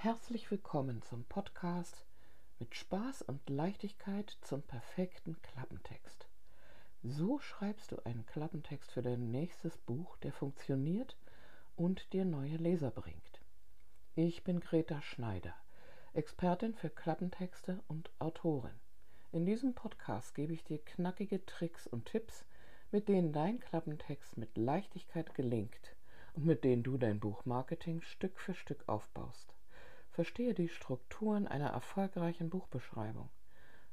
Herzlich willkommen zum Podcast mit Spaß und Leichtigkeit zum perfekten Klappentext. So schreibst du einen Klappentext für dein nächstes Buch, der funktioniert und dir neue Leser bringt. Ich bin Greta Schneider, Expertin für Klappentexte und Autorin. In diesem Podcast gebe ich dir knackige Tricks und Tipps, mit denen dein Klappentext mit Leichtigkeit gelingt und mit denen du dein Buchmarketing Stück für Stück aufbaust. Verstehe die Strukturen einer erfolgreichen Buchbeschreibung,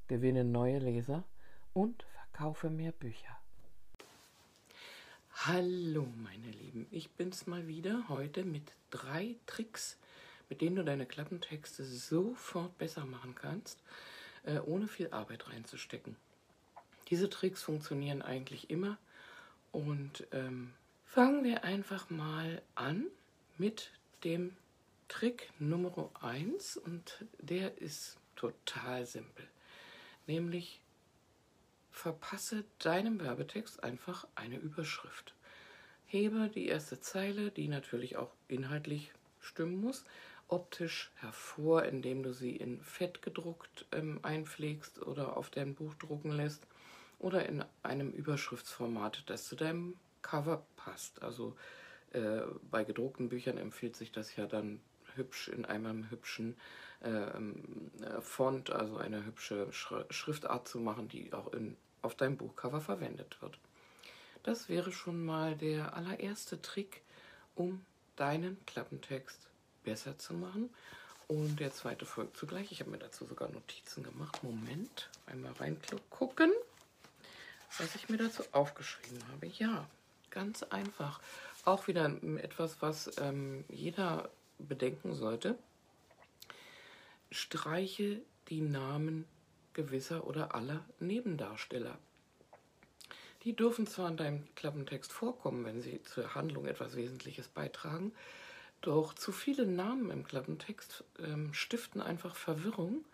gewinne neue Leser und verkaufe mehr Bücher. Hallo meine Lieben, ich bin's mal wieder heute mit drei Tricks, mit denen du deine Klappentexte sofort besser machen kannst, äh, ohne viel Arbeit reinzustecken. Diese Tricks funktionieren eigentlich immer und ähm, fangen wir einfach mal an mit dem Trick Nummer 1 und der ist total simpel. Nämlich verpasse deinem Werbetext einfach eine Überschrift. Hebe die erste Zeile, die natürlich auch inhaltlich stimmen muss, optisch hervor, indem du sie in Fett gedruckt ähm, einpflegst oder auf dein Buch drucken lässt oder in einem Überschriftsformat, das zu deinem Cover passt. Also äh, bei gedruckten Büchern empfiehlt sich das ja dann hübsch in einem hübschen ähm, äh, Font, also eine hübsche Schriftart zu machen, die auch in, auf deinem Buchcover verwendet wird. Das wäre schon mal der allererste Trick, um deinen Klappentext besser zu machen. Und der zweite folgt zugleich. Ich habe mir dazu sogar Notizen gemacht. Moment, einmal reingucken, was ich mir dazu aufgeschrieben habe. Ja, ganz einfach. Auch wieder etwas, was ähm, jeder bedenken sollte, streiche die Namen gewisser oder aller Nebendarsteller. Die dürfen zwar in deinem Klappentext vorkommen, wenn sie zur Handlung etwas Wesentliches beitragen, doch zu viele Namen im Klappentext ähm, stiften einfach Verwirrung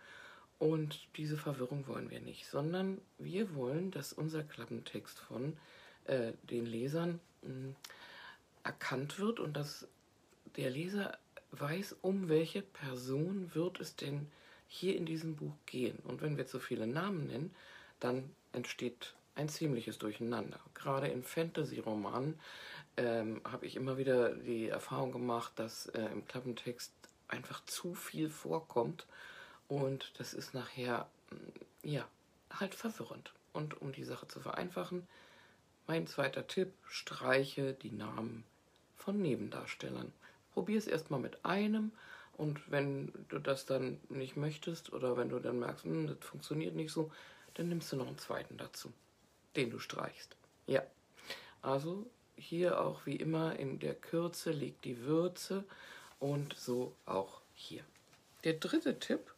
und diese Verwirrung wollen wir nicht, sondern wir wollen, dass unser Klappentext von äh, den Lesern mh, hm, erkannt wird und dass der Leser weiß, um welche Person wird es denn hier in diesem Buch gehen. Und wenn wir zu viele Namen nennen, dann entsteht ein ziemliches Durcheinander. Gerade in Fantasy-Romanen ähm, habe ich immer wieder die Erfahrung gemacht, dass äh, im Klappentext einfach zu viel vorkommt und das ist nachher, mm, ja, halt verwirrend. Und um die Sache zu vereinfachen, mein zweiter Tipp, streiche die Namen von Nebendarstellern. Probier es erstmal mit einem und wenn du das dann nicht möchtest oder wenn du dann merkst, hm, das funktioniert nicht so, dann nimmst du noch einen zweiten dazu, den du streichst. Ja, also hier auch wie immer in der Kürze liegt die Würze und so auch hier. Der dritte Tipp,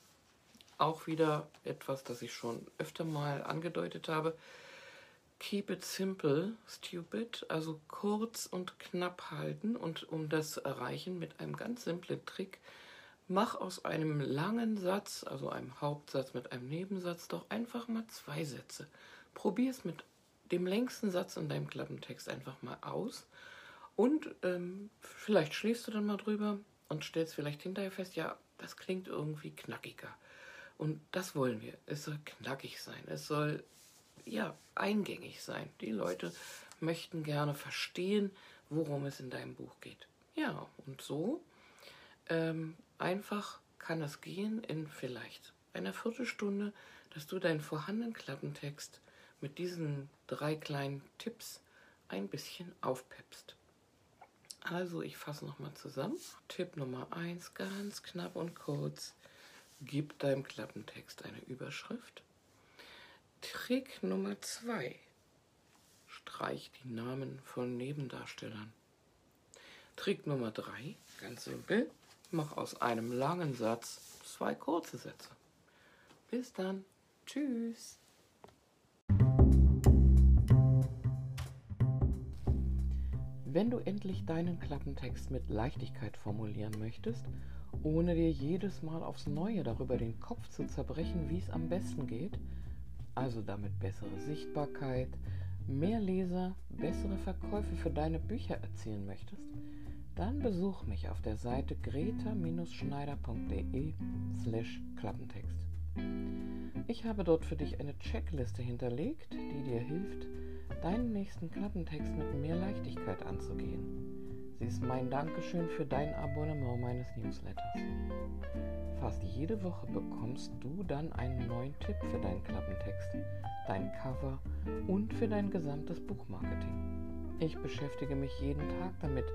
auch wieder etwas, das ich schon öfter mal angedeutet habe, Keep it simple, stupid, also kurz und knapp halten und um das zu erreichen mit einem ganz simplen Trick, mach aus einem langen Satz, also einem Hauptsatz mit einem Nebensatz, doch einfach mal zwei Sätze. Probier es mit dem längsten Satz in deinem Klappentext einfach mal aus und ähm, vielleicht schläfst du dann mal drüber und stellst vielleicht hinterher fest, ja, das klingt irgendwie knackiger. Und das wollen wir. Es soll knackig sein. Es soll ja, eingängig sein. Die Leute möchten gerne verstehen, worum es in deinem Buch geht. Ja, und so ähm, einfach kann es gehen in vielleicht einer Viertelstunde, dass du deinen vorhandenen Klappentext mit diesen drei kleinen Tipps ein bisschen aufpeppst. Also, ich fasse nochmal zusammen. Tipp Nummer 1, ganz knapp und kurz. Gib deinem Klappentext eine Überschrift. Trick Nummer zwei. Streich die Namen von Nebendarstellern. Trick Nummer drei, ganz simpel, mach aus einem langen Satz zwei kurze Sätze. Bis dann. Tschüss. Wenn du endlich deinen Klappentext mit Leichtigkeit formulieren möchtest, ohne dir jedes Mal aufs Neue darüber den Kopf zu zerbrechen, wie es am besten geht, also damit bessere Sichtbarkeit, mehr Leser, bessere Verkäufe für deine Bücher erzielen möchtest, dann besuch mich auf der Seite greta-schneider.de slash Klappentext. Ich habe dort für dich eine Checkliste hinterlegt, die dir hilft, deinen nächsten Klappentext mit mehr Leichtigkeit anzugehen. Sie ist mein Dankeschön für dein Abonnement meines Newsletters. Fast jede Woche bekommst du dann einen neuen Tipp für deinen Klappentext, dein Cover und für dein gesamtes Buchmarketing. Ich beschäftige mich jeden Tag damit,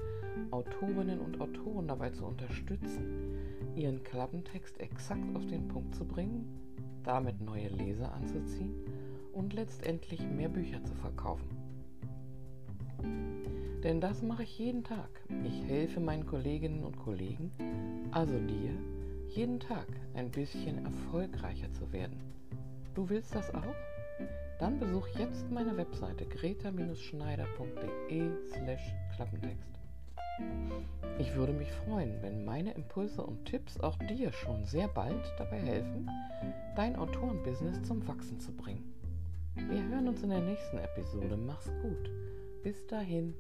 Autorinnen und Autoren dabei zu unterstützen, ihren Klappentext exakt auf den Punkt zu bringen, damit neue Leser anzuziehen und letztendlich mehr Bücher zu verkaufen. Denn das mache ich jeden Tag. Ich helfe meinen Kolleginnen und Kollegen, also dir, jeden Tag ein bisschen erfolgreicher zu werden. Du willst das auch? Dann besuch jetzt meine Webseite greta-schneider.de slash Klappentext. Ich würde mich freuen, wenn meine Impulse und Tipps auch dir schon sehr bald dabei helfen, dein Autorenbusiness zum Wachsen zu bringen. Wir hören uns in der nächsten Episode. Mach's gut. Bis dahin.